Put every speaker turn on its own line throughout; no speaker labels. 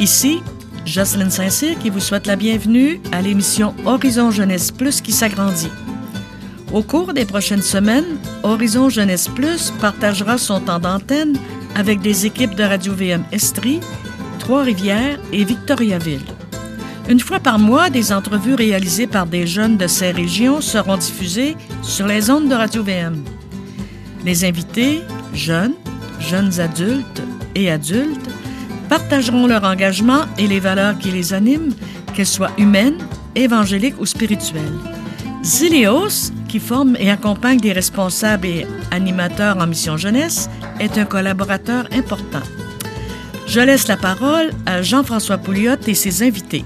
Ici, Jocelyn Saint-Cyr qui vous souhaite la bienvenue à l'émission Horizon Jeunesse Plus qui s'agrandit. Au cours des prochaines semaines, Horizon Jeunesse Plus partagera son temps d'antenne avec des équipes de Radio VM Estrie, Trois-Rivières et Victoriaville. Une fois par mois, des entrevues réalisées par des jeunes de ces régions seront diffusées sur les ondes de Radio VM. Les invités, jeunes, jeunes adultes et adultes, partageront leur engagement et les valeurs qui les animent, qu'elles soient humaines, évangéliques ou spirituelles. Zilios, qui forme et accompagne des responsables et animateurs en mission jeunesse, est un collaborateur important. Je laisse la parole à Jean-François Pouliot et ses invités.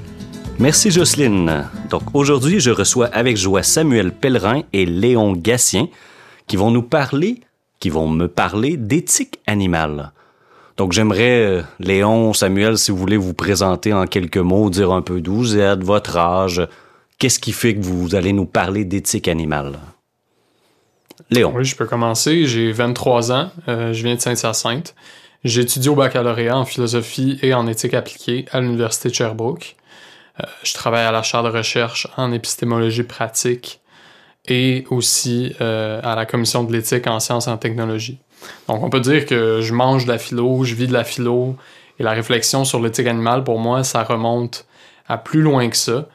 Merci Jocelyne. Donc aujourd'hui, je reçois avec joie Samuel Pellerin et Léon Gatien qui vont nous parler, qui vont me parler d'éthique animale. Donc j'aimerais, euh, Léon, Samuel, si vous voulez vous présenter en quelques mots, dire un peu d'où vous êtes, votre âge, qu'est-ce qui fait que vous allez nous parler d'éthique animale? Léon.
Oui, je peux commencer. J'ai 23 ans. Euh, je viens de Saint-Hyacinthe. J'étudie au baccalauréat en philosophie et en éthique appliquée à l'Université de Sherbrooke. Euh, je travaille à la chaire de recherche en épistémologie pratique et aussi à la commission de l'éthique en sciences et en technologie. Donc, on peut dire que je mange de la philo, je vis de la philo, et la réflexion sur l'éthique animale, pour moi, ça remonte à plus loin que ça.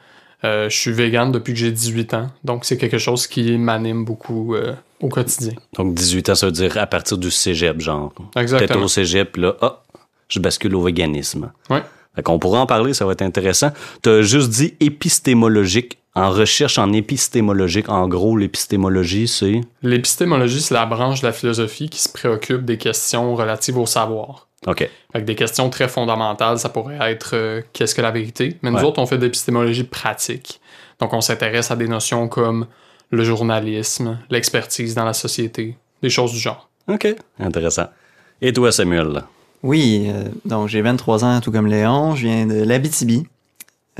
Euh, je suis vegan depuis que j'ai 18 ans, donc c'est quelque chose qui m'anime beaucoup euh, au quotidien.
Donc 18 ans, ça veut dire à partir du cégep, genre.
Exactement.
Peut-être au cégep, là, ah, je bascule au véganisme.
Ouais.
Fait qu'on pourra en parler, ça va être intéressant. Tu as juste dit épistémologique. En recherche en épistémologique, en gros, l'épistémologie, c'est?
L'épistémologie, c'est la branche de la philosophie qui se préoccupe des questions relatives au savoir.
OK.
Fait que des questions très fondamentales, ça pourrait être euh, qu'est-ce que la vérité? Mais nous
Ouais.
autres, on fait de l'épistémologie pratique. Donc, on s'intéresse à des notions comme le journalisme, l'expertise dans la société, des choses du genre.
OK. Intéressant. Et toi, Samuel?
Oui, euh, donc j'ai 23 ans, tout comme Léon. Je viens de l'Abitibi.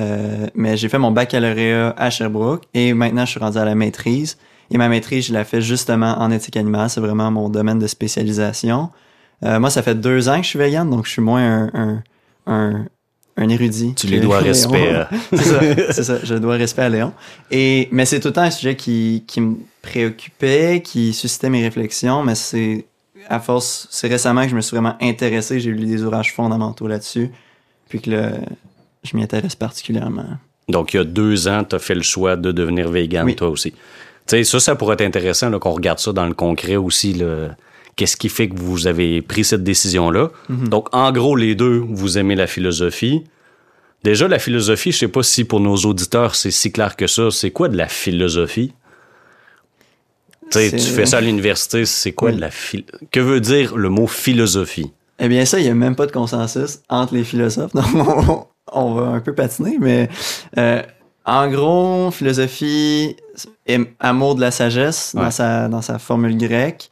Euh, mais j'ai fait mon baccalauréat à Sherbrooke et maintenant je suis rendu à la maîtrise. Et ma maîtrise, je la fais justement en éthique animale. C'est vraiment mon domaine de spécialisation. Euh, moi, ça fait deux ans que je suis vegan, donc je suis moins un, un, un, un érudit.
Tu lui
que
dois respect. euh.
c'est ça, c'est ça. Je dois respect à Léon. Et, mais c'est tout le temps un sujet qui, qui me préoccupait, qui suscitait mes réflexions, mais c'est, à force, c'est récemment que je me suis vraiment intéressé, j'ai lu des ouvrages fondamentaux là-dessus, puis que là, je m'y intéresse particulièrement.
Donc, il y a deux ans, tu as fait le choix de devenir vegan,
Oui.
toi aussi. Tu sais, ça, ça pourrait être intéressant qu'on regarde ça dans le concret aussi. Qu'est-ce qui fait que vous avez pris cette décision-là? Donc, en gros, les deux, vous aimez la philosophie. Déjà, la philosophie, je sais pas si pour nos auditeurs, c'est si clair que ça. C'est quoi de la philosophie? Tu fais ça à l'université, c'est quoi
Oui.
de la phil... Que veut dire le mot philosophie?
Eh bien, ça, il n'y a même pas de consensus entre les philosophes, donc on, va un peu patiner, mais euh, en gros, philosophie, et amour de la sagesse
Ouais.
dans, sa, dans sa formule grecque.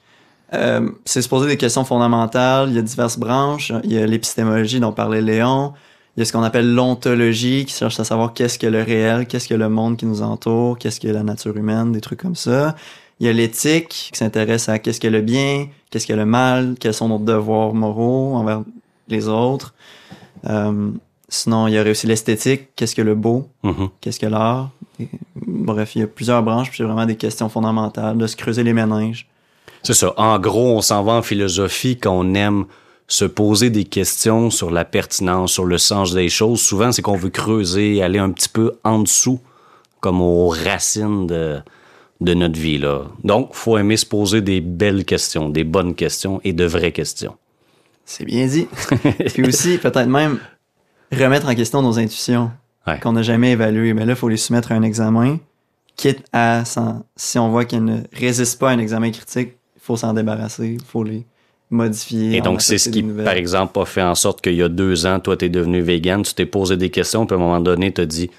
Euh, c'est se poser des questions fondamentales. Il y a diverses branches. Il y a l'épistémologie dont parlait Léon. Il y a ce qu'on appelle l'ontologie qui cherche à savoir qu'est-ce que le réel, qu'est-ce que le monde qui nous entoure, qu'est-ce que la nature humaine, des trucs comme ça. Il y a l'éthique qui s'intéresse à qu'est-ce que le bien, qu'est-ce que le mal, quels sont nos devoirs moraux envers les autres. Euh, sinon, il y aurait aussi l'esthétique, qu'est-ce que le beau,
Mhm.
qu'est-ce que l'art. Bref, il y a plusieurs branches, puis c'est vraiment des questions fondamentales, de se creuser les méninges.
C'est ça. En gros, on s'en va en philosophie quand on aime se poser des questions sur la pertinence, sur le sens des choses. Souvent, c'est qu'on veut creuser, aller un petit peu en dessous, comme aux racines de, de notre vie. Là. Donc, faut aimer se poser des belles questions, des bonnes questions et de vraies questions.
C'est bien dit. puis aussi, peut-être même remettre en question nos intuitions
Ouais.
qu'on n'a jamais évaluées. Mais là, il faut les soumettre à un examen, quitte à, si on voit qu'elles ne résistent pas à un examen critique, il faut s'en débarrasser, il faut les modifier.
Et donc, c'est ce qui, par exemple, a fait en sorte qu'il y a deux ans, toi, tu es devenu vegan, tu t'es posé des questions, puis à un moment donné, tu as dit,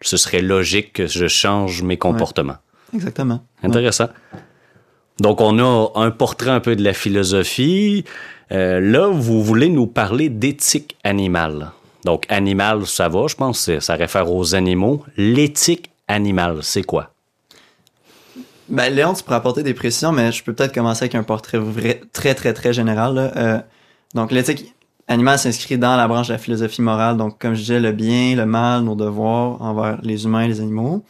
ce serait logique que je change mes comportements.
Exactement.
Intéressant. Donc, on a un portrait un peu de la philosophie. Euh, là, vous voulez nous parler d'éthique animale. Donc, animal, ça va, je pense, ça réfère aux animaux. L'éthique animale, c'est quoi?
Ben, Léon, tu pourrais apporter des précisions, mais je peux peut-être commencer avec un portrait vrai, très, très, très général. là. Euh, donc, l'éthique animal s'inscrit dans la branche de la philosophie morale. Donc, comme je disais, le bien, le mal, nos devoirs envers les humains et les animaux.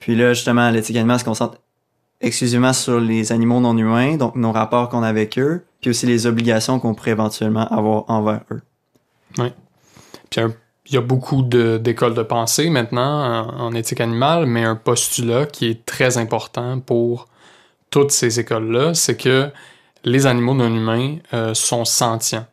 Puis là, justement, l'éthique animale se concentre exclusivement sur les animaux non humains, donc nos rapports qu'on a avec eux, puis aussi les obligations qu'on pourrait éventuellement avoir envers eux.
Oui. Puis il y a beaucoup d'écoles de, pensée maintenant en, éthique animale, mais un postulat qui est très important pour toutes ces écoles-là, c'est que les animaux non humains euh, sont sentients.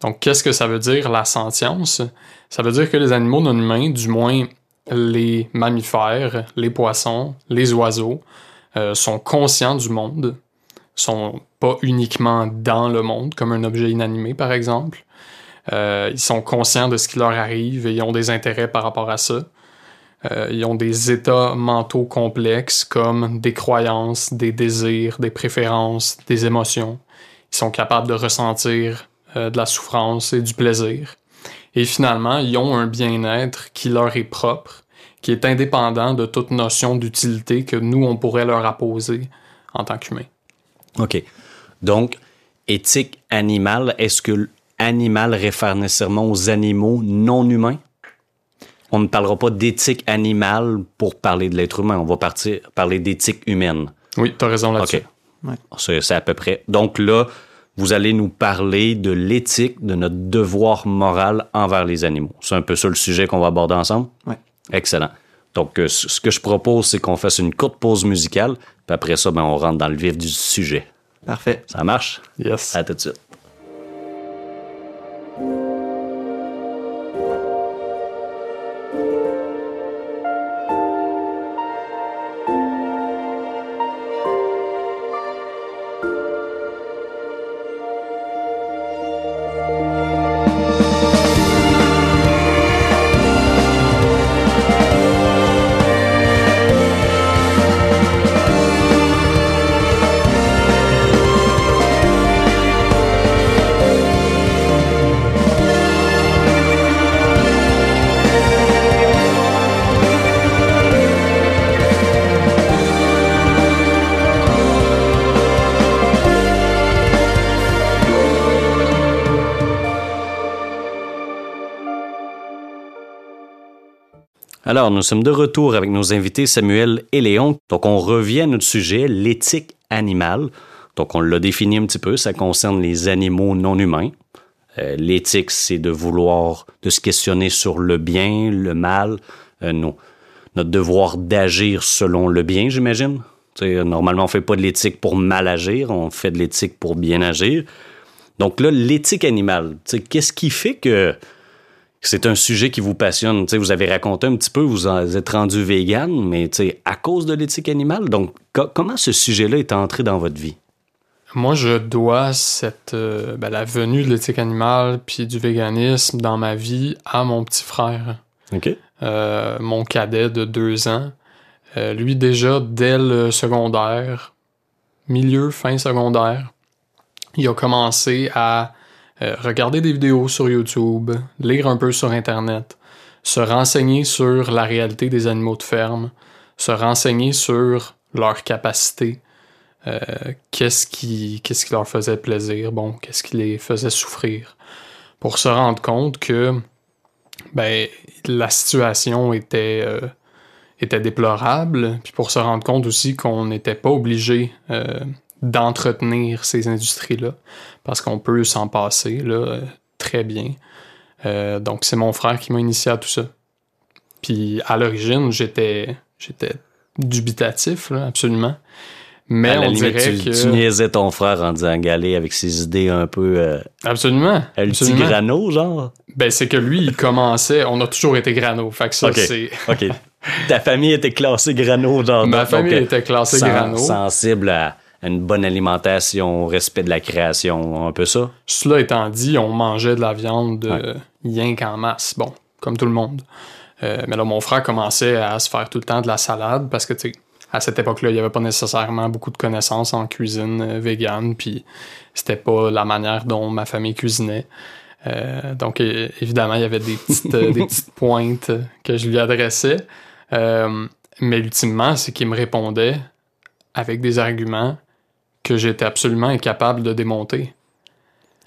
Donc, qu'est-ce que ça veut dire la sentience? Ça veut dire que les animaux non humains, du moins les mammifères, les poissons, les oiseaux, euh, sont conscients du monde, sont pas uniquement dans le monde, comme un objet inanimé, par exemple. Euh, ils sont conscients de ce qui leur arrive et ils ont des intérêts par rapport à ça. Euh, ils ont des états mentaux complexes comme des croyances, des désirs, des préférences, des émotions. Ils sont capables de ressentir euh, de la souffrance et du plaisir. Et finalement, ils ont un bien-être qui leur est propre, qui est indépendant de toute notion d'utilité que nous, on pourrait leur apposer en tant qu'humains.
OK. Donc, éthique animale, est-ce que animal réfère nécessairement aux animaux non humains? On ne parlera pas d'éthique animale pour parler de l'être humain. On va partir, parler d'éthique humaine.
Oui, tu as raison là-dessus.
OK. C'est à peu près. Donc là, vous allez nous parler de l'éthique, de notre devoir moral envers les animaux. C'est un peu ça le sujet qu'on va aborder ensemble?
Oui.
Excellent. Donc, euh, ce que je propose, c'est qu'on fasse une courte pause musicale, puis après ça, ben, on rentre dans le vif du sujet.
Parfait.
Ça marche?
Yes.
À tout de suite. Alors, nous sommes de retour avec nos invités Samuel et Léon. Donc, on revient à notre sujet, l'éthique animale. Donc, on l'a défini un petit peu, ça concerne les animaux non humains. Euh, l'éthique, c'est de vouloir, de se questionner sur le bien, le mal, euh, notre devoir d'agir selon le bien, j'imagine. Normalement, on fait pas de l'éthique pour mal agir, on fait de l'éthique pour bien agir. Donc là, l'éthique animale, qu'est-ce qui fait que c'est un sujet qui vous passionne. vous avez raconté un petit peu, vous êtes rendu vegan, mais à cause de l'éthique animale. Donc, comment ce sujet-là est entré dans votre vie?
Moi, je dois cette, euh, ben, la venue de l'éthique animale puis du véganisme dans ma vie à mon petit frère. Euh, mon cadet de deux ans. Euh, lui, déjà, dès le secondaire, milieu, fin secondaire, il a commencé à regarder des vidéos sur YouTube, lire un peu sur Internet, se renseigner sur la réalité des animaux de ferme, se renseigner sur leurs capacités, euh, qu'est-ce qui, leur faisait plaisir, bon, qu'est-ce qui les faisait souffrir, pour se rendre compte que ben, la situation était, euh, était déplorable, puis pour se rendre compte aussi qu'on n'était pas obligé d'entretenir ces industries-là, parce qu'on peut s'en passer là, très bien. Euh, donc c'est mon frère qui m'a initié à tout ça. Puis à l'origine, j'étais j'étais dubitatif, là, absolument. Mais on dirait
tu,
que...
tu niaisais ton frère en disant galer avec ses idées un peu... Euh,
absolument.
Le petit grano, genre?
Ben, c'est que lui, il commençait... On a toujours été grano. Fait que ça, c'est...
OK. Ta famille était classée grano, genre...
Ma famille était classée grano.
Sensible à une bonne alimentation, respect de la création, un peu ça?
Cela étant dit, on mangeait de la viande de rien qu'en masse, bon, comme tout le monde. Euh, mais là, mon frère commençait à se faire tout le temps de la salade parce que, tu sais, à cette époque-là, il n'y avait pas nécessairement beaucoup de connaissances en cuisine euh, végane, puis c'était pas la manière dont ma famille cuisinait. Euh, donc, évidemment, il y avait des petites, des petites pointes que je lui adressais. mais ultimement, c'est qu'il me répondait avec des arguments que j'étais absolument incapable de démonter.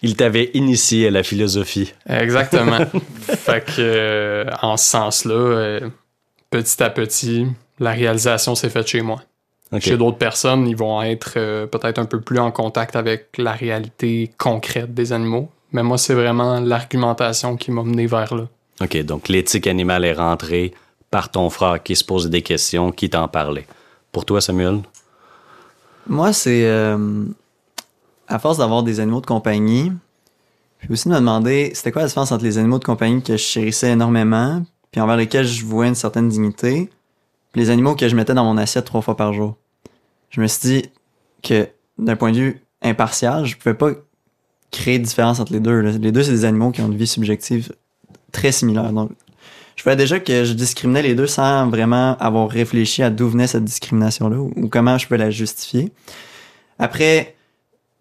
Il t'avait initié à la philosophie.
Exactement. fait que, euh, en ce sens-là, euh, petit à petit, la réalisation s'est faite chez moi. Chez d'autres personnes, ils vont être euh, peut-être un peu plus en contact avec la réalité concrète des animaux. Mais moi, c'est vraiment l'argumentation qui m'a mené vers là.
OK, donc l'éthique animale est rentrée par ton frère qui se posait des questions, qui t'en parlait. Pour toi, Samuel?
Moi, c'est à force d'avoir des animaux de compagnie, puis aussi de me demander c'était quoi la différence entre les animaux de compagnie que je chérissais énormément, puis envers lesquels je vouais une certaine dignité, puis les animaux que je mettais dans mon assiette trois fois par jour. Je me suis dit que d'un point de vue impartial, je pouvais pas créer de différence entre les deux. Les deux, c'est des animaux qui ont une vie subjective très similaire. Donc, je voyais déjà que je discriminais les deux sans vraiment avoir réfléchi à d'où venait cette discrimination-là ou comment je peux la justifier. Après,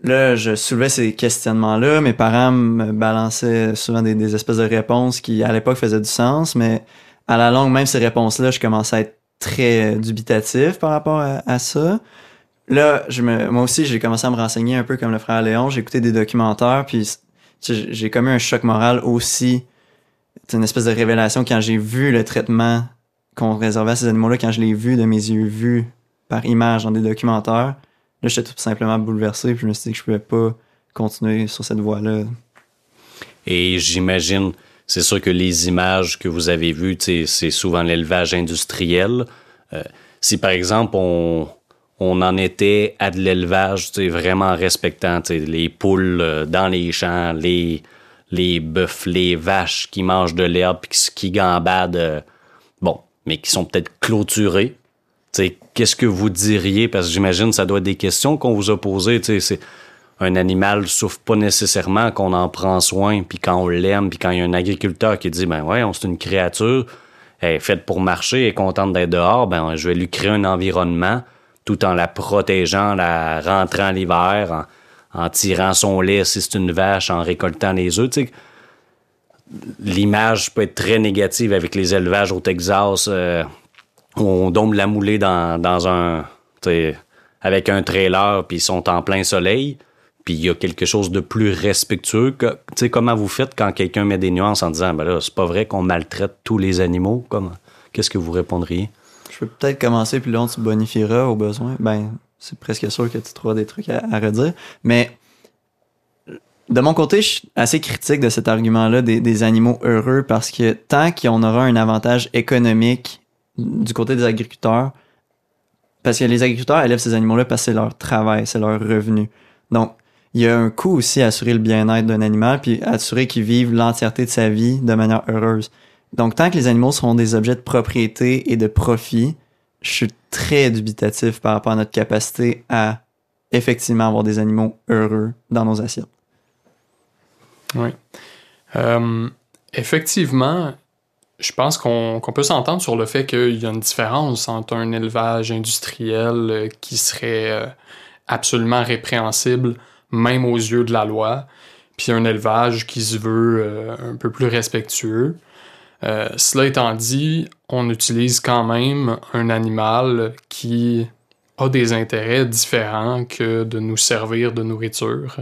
Là, je soulevais ces questionnements-là. Mes parents me balançaient souvent des, espèces de réponses qui, à l'époque, faisaient du sens, mais à la longue, même ces réponses-là, je commençais à être très dubitatif par rapport à, ça. Là, je me, moi aussi, j'ai commencé à me renseigner un peu comme le frère Léon. J'ai écouté des documentaires, puis j'ai commis un choc moral aussi. C'est une espèce de révélation quand j'ai vu le traitement qu'on réservait à ces animaux-là, quand je l'ai vu de mes yeux vus par image dans des documentaires Là, j'étais tout simplement bouleversé, puis je me suis dit que je pouvais pas continuer sur cette voie-là.
Et j'imagine, c'est sûr que les images que vous avez vues, c'est souvent l'élevage industriel. Euh, si par exemple on, on en était à de l'élevage vraiment respectant les poules euh, dans les champs, les, les bœufs, les vaches qui mangent de l'herbe, qui, qui gambadent, euh, bon, mais qui sont peut-être clôturées qu'est-ce que vous diriez? Parce que j'imagine ça doit être des questions qu'on vous a posées. C'est, un animal souffre pas nécessairement qu'on en prend soin, puis quand on l'aime, puis quand il y a un agriculteur qui dit, ben ouais, c'est une créature, elle est faite pour marcher, elle est contente d'être dehors, ben je vais lui créer un environnement tout en la protégeant, la rentrant l'hiver, en, tirant son lait si c'est une vache, en récoltant les œufs. L'image peut être très négative avec les élevages au Texas. Euh, on dombe la moulée dans, un. avec un trailer, puis ils sont en plein soleil. Puis il y a quelque chose de plus respectueux. Que, comment vous faites quand quelqu'un met des nuances en disant ben là, c'est pas vrai qu'on maltraite tous les animaux? Qu'est-ce que vous répondriez?
Je peux peut-être commencer, puis on se bonifieras au besoin. Ben, c'est presque sûr que tu trouveras des trucs à, redire. Mais de mon côté, je suis assez critique de cet argument-là des, animaux heureux parce que tant qu'on aura un avantage économique du côté des agriculteurs, parce que les agriculteurs élèvent ces animaux-là parce que c'est leur travail, c'est leur revenu. Donc, il y a un coût aussi à assurer le bien-être d'un animal, puis assurer qu'il vive l'entièreté de sa vie de manière heureuse. Donc, tant que les animaux seront des objets de propriété et de profit, je suis très dubitatif par rapport à notre capacité à effectivement avoir des animaux heureux dans nos assiettes.
Oui. Euh, effectivement, je pense qu'on peut s'entendre sur le fait qu'il y a une différence entre un élevage industriel euh, qui serait euh, absolument répréhensible, même aux yeux de la loi, puis un élevage qui se veut un peu plus respectueux. Cela étant dit, on utilise quand même un animal qui a des intérêts différents que de nous servir de nourriture.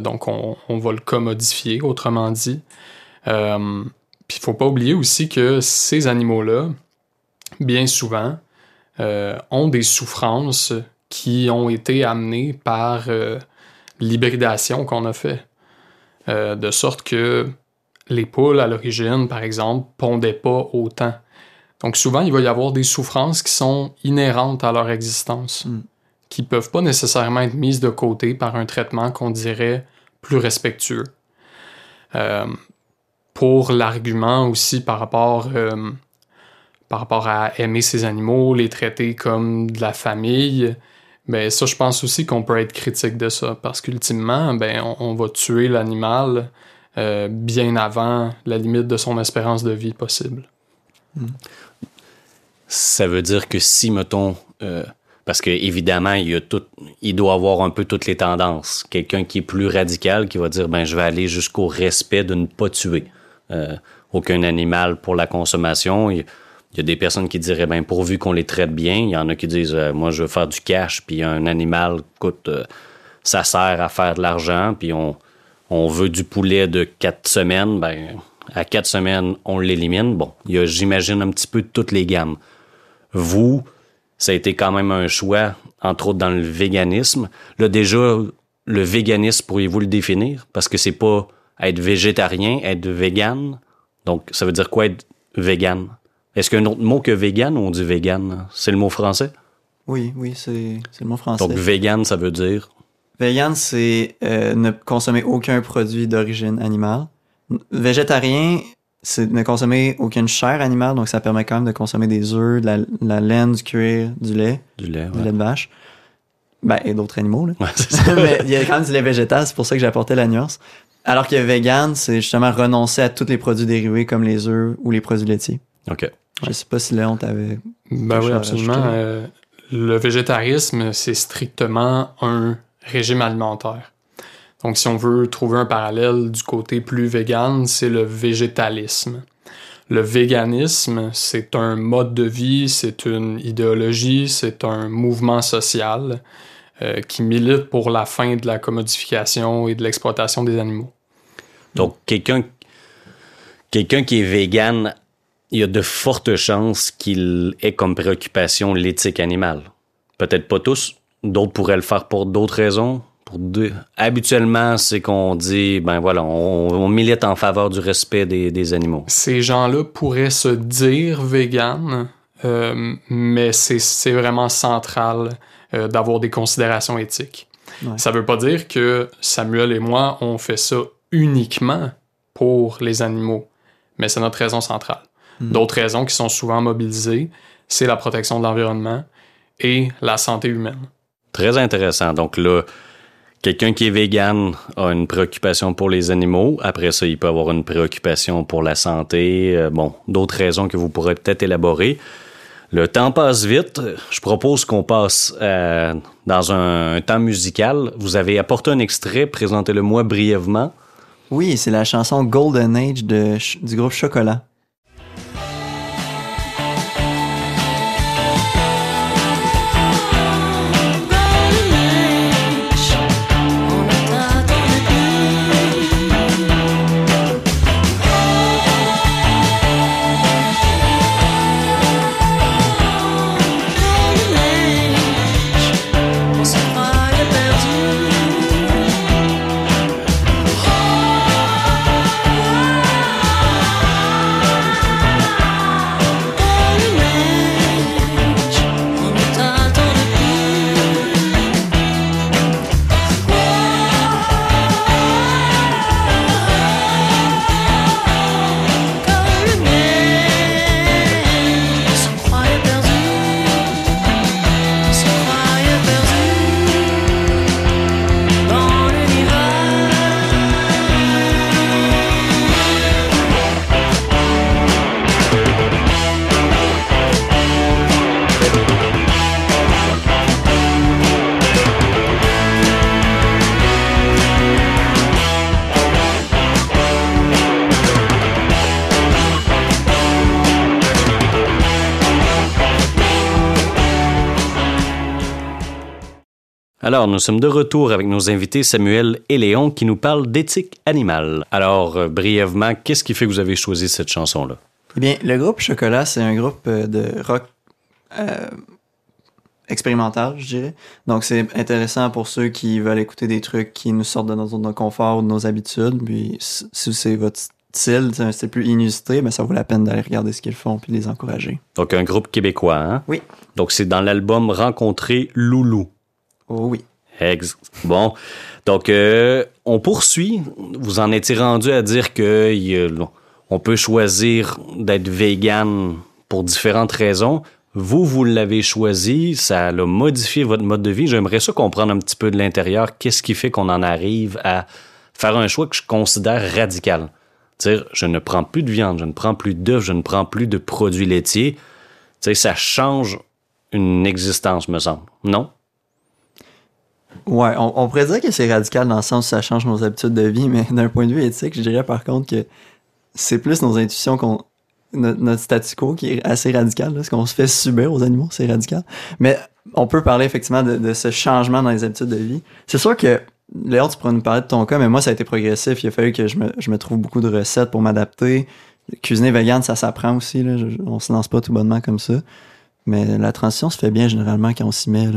donc on, va le commodifier, autrement dit. Puis il faut pas oublier aussi que ces animaux-là, bien souvent, euh, ont des souffrances qui ont été amenées par euh, l'hybridation qu'on a fait. Euh, de sorte que les poules, à l'origine, par exemple, pondaient pas autant. Donc souvent, il va y avoir des souffrances qui sont inhérentes à leur existence, mm. qui peuvent pas nécessairement être mises de côté par un traitement qu'on dirait plus respectueux pour l'argument aussi par rapport, euh, par rapport à aimer ces animaux, les traiter comme de la famille. Ben ça, je pense aussi qu'on peut être critique de ça parce qu'ultimement, ben on, va tuer l'animal euh, bien avant la limite de son espérance de vie possible.
Ça veut dire que si, mettons, euh, parce qu'évidemment, il, y a tout, il doit avoir un peu toutes les tendances. Quelqu'un qui est plus radical, qui va dire, ben, je vais aller jusqu'au respect de ne pas tuer. Euh, aucun animal pour la consommation. Il, y a des personnes qui diraient, ben pourvu qu'on les traite bien. Il y en a qui disent, euh, moi je veux faire du cash, puis un animal coûte, euh, ça sert à faire de l'argent, puis on, on veut du poulet de quatre semaines, ben, à quatre semaines, on l'élimine. Bon, il y a, j'imagine, un petit peu toutes les gammes. Vous, ça a été quand même un choix, entre autres dans le véganisme. Là, déjà, le véganisme, pourriez-vous le définir? Parce que c'est pas être végétarien, être vegan. Donc, ça veut dire quoi être vegan? Est-ce qu'il y a un autre mot que vegan ou on dit vegan? C'est le mot français?
Oui, oui, c'est c'est le mot français.
Donc, vegan, ça veut dire
Vegan, c'est euh, ne consommer aucun produit d'origine animale. Végétarien, c'est ne consommer aucune chair animale, donc ça permet quand même de consommer des œufs, de la, la laine, du cuir, du lait,
du lait.
du
ouais.
lait de vache. Ben, et d'autres animaux, là.
Ouais, c'est ça.
Mais il y a quand même du lait végétal, c'est pour ça que j'apportais la nuance. Alors que vegan, c'est justement renoncer à tous les produits dérivés comme les œufs ou les produits laitiers.
OK.
Je sais pas si Léon t'avait...
Ben oui, absolument. Euh, le végétarisme, c'est strictement un régime alimentaire. Donc, si on veut trouver un parallèle du côté plus vegan, c'est le végétalisme. Le véganisme, c'est un mode de vie, c'est une idéologie, c'est un mouvement social euh, qui milite pour la fin de la commodification et de l'exploitation des animaux.
Donc, quelqu'un quelqu'un qui est vegan, il y a de fortes chances qu'il ait comme préoccupation l'éthique animale. Peut-être pas tous, d'autres pourraient le faire pour d'autres raisons. Pour deux. Habituellement, c'est qu'on dit, ben voilà, on, on milite en faveur du respect des, des animaux.
Ces gens-là pourraient se dire vegan, euh, mais c'est vraiment central euh, d'avoir des considérations éthiques.
Ouais.
Ça veut pas dire que Samuel et moi, on fait ça uniquement pour les animaux, mais c'est notre raison centrale.
Hmm.
D'autres raisons qui sont souvent mobilisées, c'est la protection de l'environnement et la santé humaine.
Très intéressant. Donc là, quelqu'un qui est vegan a une préoccupation pour les animaux. Après ça, il peut avoir une préoccupation pour la santé. Euh, bon, d'autres raisons que vous pourrez peut-être élaborer. Le temps passe vite. Je propose qu'on passe euh, dans un, un temps musical. Vous avez apporté un extrait, présentez-le moi brièvement.
Oui, c'est la chanson Golden Age du groupe Chocolat.
Alors, nous sommes de retour avec nos invités Samuel et Léon qui nous parlent d'éthique animale. Alors, euh, brièvement, qu'est-ce qui fait que vous avez choisi cette chanson-là?
Eh bien, le groupe Chocolat, c'est un groupe euh, de rock euh, expérimental, je dirais. Donc, c'est intéressant pour ceux qui veulent écouter des trucs qui nous sortent de notre zone de confort ou de nos habitudes. Puis, si c'est votre style, c'est un style plus inusité, mais ça vaut la peine d'aller regarder ce qu'ils font puis de les encourager.
Donc, un groupe québécois, hein?
Oui.
Donc, c'est dans l'album Rencontrer Loulou.
Oh oui.
Ex- Bon, donc euh, on poursuit. Vous en étiez rendu à dire que a- on peut choisir d'être vegan pour différentes raisons. Vous, vous l'avez choisi, ça a modifié votre mode de vie. J'aimerais ça comprendre un petit peu de l'intérieur. Qu'est-ce qui fait qu'on en arrive à faire un choix que je considère radical? Dire, je ne prends plus de viande, je ne prends plus d'œufs, je ne prends plus de produits laitiers. Tu sais, ça change une existence, me semble. Non?
Ouais, on, on pourrait dire que c'est radical dans le sens où ça change nos habitudes de vie, mais d'un point de vue éthique, je dirais par contre que c'est plus nos intuitions qu'on. no- Notre statu quo qui est assez radical, là, ce qu'on se fait subir aux animaux, c'est radical. Mais on peut parler effectivement de, ce changement dans les habitudes de vie. C'est sûr que Léon, tu pourrais nous parler de ton cas, mais moi, ça a été progressif. Il a fallu que je me, trouve beaucoup de recettes pour m'adapter. Cuisiner vegan, ça s'apprend aussi. Là. Je- on se lance pas tout bonnement comme ça. Mais la transition se fait bien généralement quand on s'y met.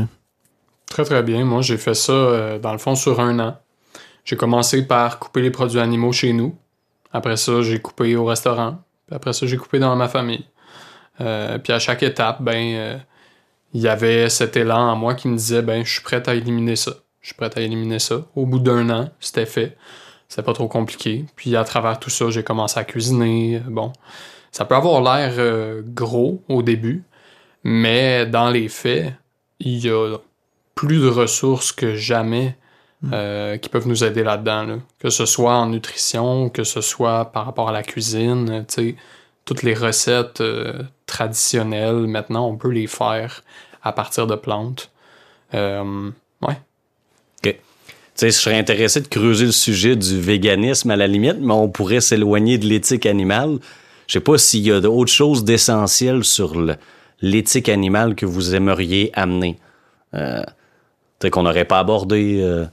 Très, très bien. Moi, j'ai fait ça, euh, dans le fond, sur un an. J'ai commencé par couper les produits animaux chez nous. Après ça, j'ai coupé au restaurant. Après ça, j'ai coupé dans ma famille. Euh, puis à chaque étape, ben, euh, il y avait cet élan en moi qui me disait, ben, je suis prêt à éliminer ça. Je suis prêt à éliminer ça. Au bout d'un an, c'était fait. C'était pas trop compliqué. Puis à travers tout ça, j'ai commencé à cuisiner. Bon, ça peut avoir l'air gros au début, mais dans les faits, il y a plus de ressources que jamais euh, qui peuvent nous aider là-dedans. là. Que ce soit en nutrition, que ce soit par rapport à la cuisine, tu sais, toutes les recettes euh, traditionnelles, maintenant, on peut les faire à partir de plantes. Euh, ouais.
Tu sais, je serais intéressé de creuser le sujet du véganisme à la limite, mais on pourrait s'éloigner de l'éthique animale. Je sais pas s'il y a d'autres choses d'essentiel sur l'éthique animale que vous aimeriez amener. Euh, qu'on n'aurait pas abordé. euh,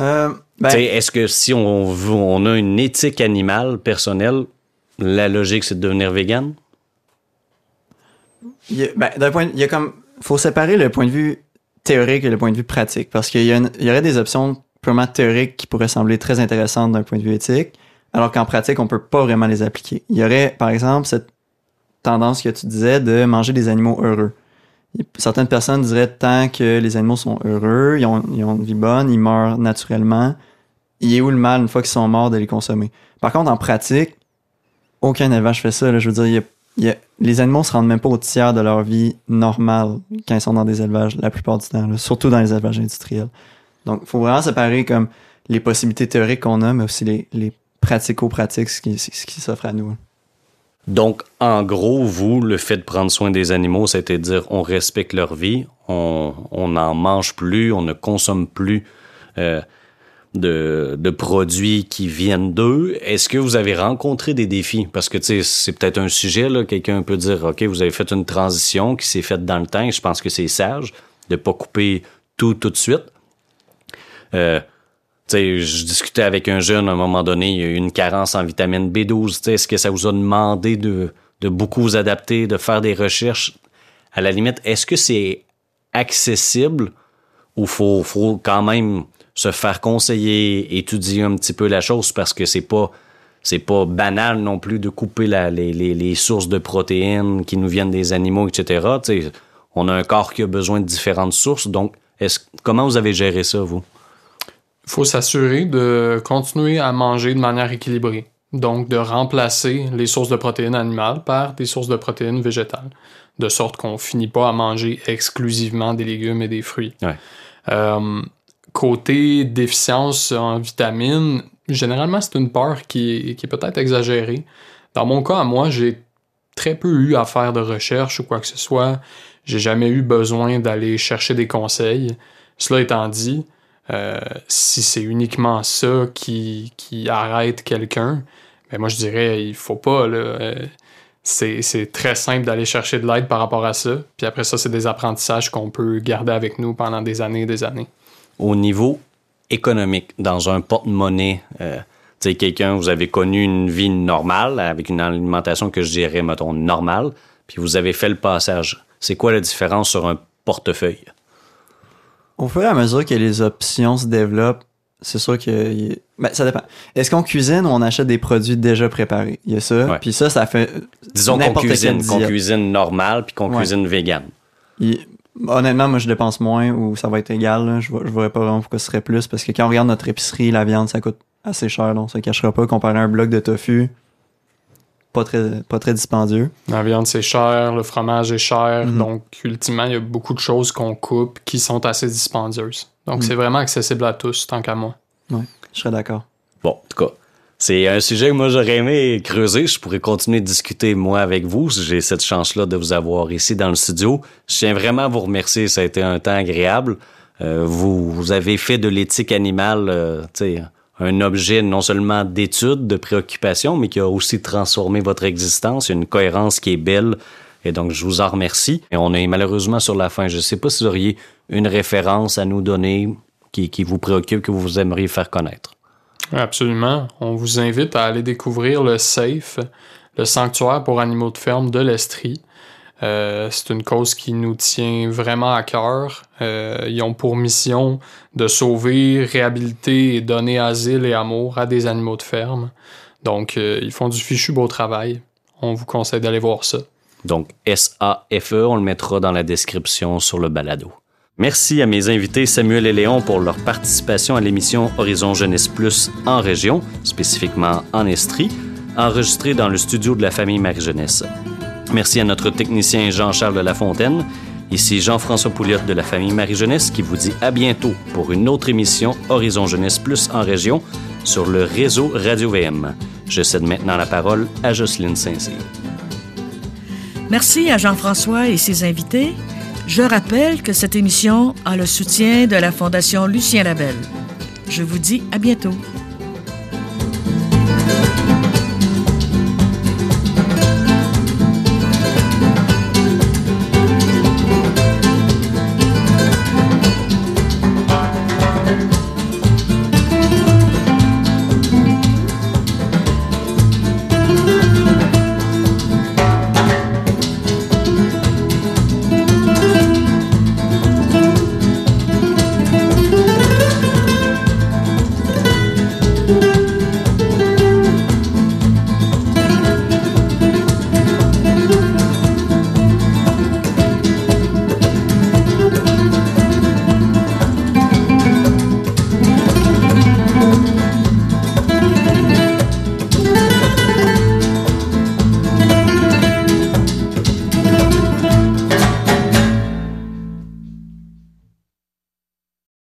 Euh, ben,
Est-ce que si on, a une éthique animale personnelle, la logique c'est de devenir vegan?
il ben, d'un point, il y a comme, faut séparer le point de vue théorique et le point de vue pratique, parce qu'il y, a une- il y aurait des options purement théoriques qui pourraient sembler très intéressantes d'un point de vue éthique, alors qu'en pratique, on peut pas vraiment les appliquer. Il y aurait, par exemple, cette tendance que tu disais de manger des animaux heureux. Certaines personnes diraient tant que les animaux sont heureux, ils ont, une vie bonne, ils meurent naturellement, il est où le mal une fois qu'ils sont morts de les consommer? Par contre, en pratique, aucun élevage fait ça. Je veux dire, les animaux se rendent même pas au tiers de leur vie normale quand ils sont dans des élevages la plupart du temps, surtout dans les élevages industriels. Donc, il faut vraiment séparer comme les possibilités théoriques qu'on a, mais aussi les, les pratico-pratiques, qui, ce qui s'offre à nous.
Donc, en gros, vous, le fait de prendre soin des animaux, c'était dire on respecte leur vie, on n'en mange plus, on ne consomme plus euh, de, produits qui viennent d'eux. Est-ce que vous avez rencontré des défis? Parce que, tu sais, c'est peut-être un sujet, là, quelqu'un peut dire, OK, vous avez fait une transition qui s'est faite dans le temps, je pense que c'est sage de pas couper tout tout de suite. Euh, je discutais avec un jeune à un moment donné, il y a eu une carence en vitamine B12. Tu sais, Est-ce que ça vous a demandé de, beaucoup vous adapter, de faire des recherches? À la limite, est-ce que c'est accessible ou faut, faut quand même se faire conseiller, étudier un petit peu la chose parce que c'est pas c'est pas banal non plus de couper les, sources de protéines qui nous viennent des animaux, etc. On a un corps qui a besoin de différentes sources. Donc, est-ce, comment vous avez géré ça, vous?
Il faut s'assurer de continuer à manger de manière équilibrée. Donc, de remplacer les sources de protéines animales par des sources de protéines végétales. De sorte qu'on finit pas à manger exclusivement des légumes et des fruits.
Ouais.
Euh, côté déficience en vitamines, généralement, c'est une peur qui est, qui est peut-être exagérée. Dans mon cas, à moi, j'ai très peu eu à faire de recherche ou quoi que ce soit. J'ai jamais eu besoin d'aller chercher des conseils. Cela étant dit, euh, si c'est uniquement ça qui, qui arrête quelqu'un, ben moi je dirais il faut pas là. euh, c'est, très simple d'aller chercher de l'aide par rapport à ça. Puis après ça, c'est des apprentissages qu'on peut garder avec nous pendant des années et des années.
au niveau économique, dans un porte-monnaie, euh, quelqu'un, vous avez connu une vie normale, avec une alimentation que je dirais, mettons, normale, puis vous avez fait le passage. C'est quoi la différence sur un portefeuille?
Au fur et à mesure que les options se développent, c'est sûr que ben, ça dépend. Est-ce qu'on cuisine ou on achète des produits déjà préparés? Il y a ça.
Ouais.
Puis ça, ça fait
Disons qu'on cuisine, qu'on cuisine normal, puis qu'on
Ouais.
cuisine vegan.
il- honnêtement, moi je dépense moins ou ça va être égal. là. Je vois, je vois pas vraiment pourquoi ce serait plus parce que quand on regarde notre épicerie, la viande ça coûte assez cher, donc on se cachera pas. Comparé à un bloc de tofu, pas très pas très dispendieux.
La viande, c'est cher, le fromage est cher.
Mhm.
Donc, ultimement, il y a beaucoup de choses qu'on coupe qui sont assez dispendieuses. Donc,
Mhm.
c'est vraiment accessible à tous, tant qu'à moi.
Je serais d'accord.
Bon, en tout cas, c'est un sujet que moi j'aurais aimé creuser. Je pourrais continuer de discuter, moi, avec vous. J'ai cette chance-là de vous avoir ici dans le studio. Je tiens vraiment à vous remercier. Ça a été un temps agréable. Euh, vous, vous avez fait de l'éthique animale, euh, tu sais, un objet non seulement d'étude, de préoccupation, mais qui a aussi transformé votre existence. Une cohérence qui est belle. Et donc, je vous en remercie. Et on est malheureusement sur la fin. Je ne sais pas si vous auriez une référence à nous donner, qui, vous préoccupent, que vous aimeriez faire connaître?
Absolument. On vous invite à aller découvrir le SAFE, le sanctuaire pour animaux de ferme de l'Estrie. Euh, c'est une cause qui nous tient vraiment à cœur. Euh, ils ont pour mission de sauver, réhabiliter et donner asile et amour à des animaux de ferme. Donc, euh, ils font du fichu beau travail. On vous conseille d'aller voir ça.
Donc, S-A-F-E, on le mettra dans la description sur le balado. Merci à mes invités Samuel et Léon pour leur participation à l'émission Horizon Jeunesse Plus en région, spécifiquement en Estrie, enregistrée dans le studio de la famille Marie-Jeunesse. Merci à notre technicien Jean-Charles Lafontaine. Ici Jean-François Pouliot de la famille Marie-Jeunesse qui vous dit à bientôt pour une autre émission Horizon Jeunesse Plus en région sur le réseau Radio VM. Je cède maintenant la parole à Jocelyne Saint-Cyr.
Merci à Jean-François et ses invités. Je rappelle que cette émission a le soutien de la Fondation Lucien Labelle. Je vous dis à bientôt.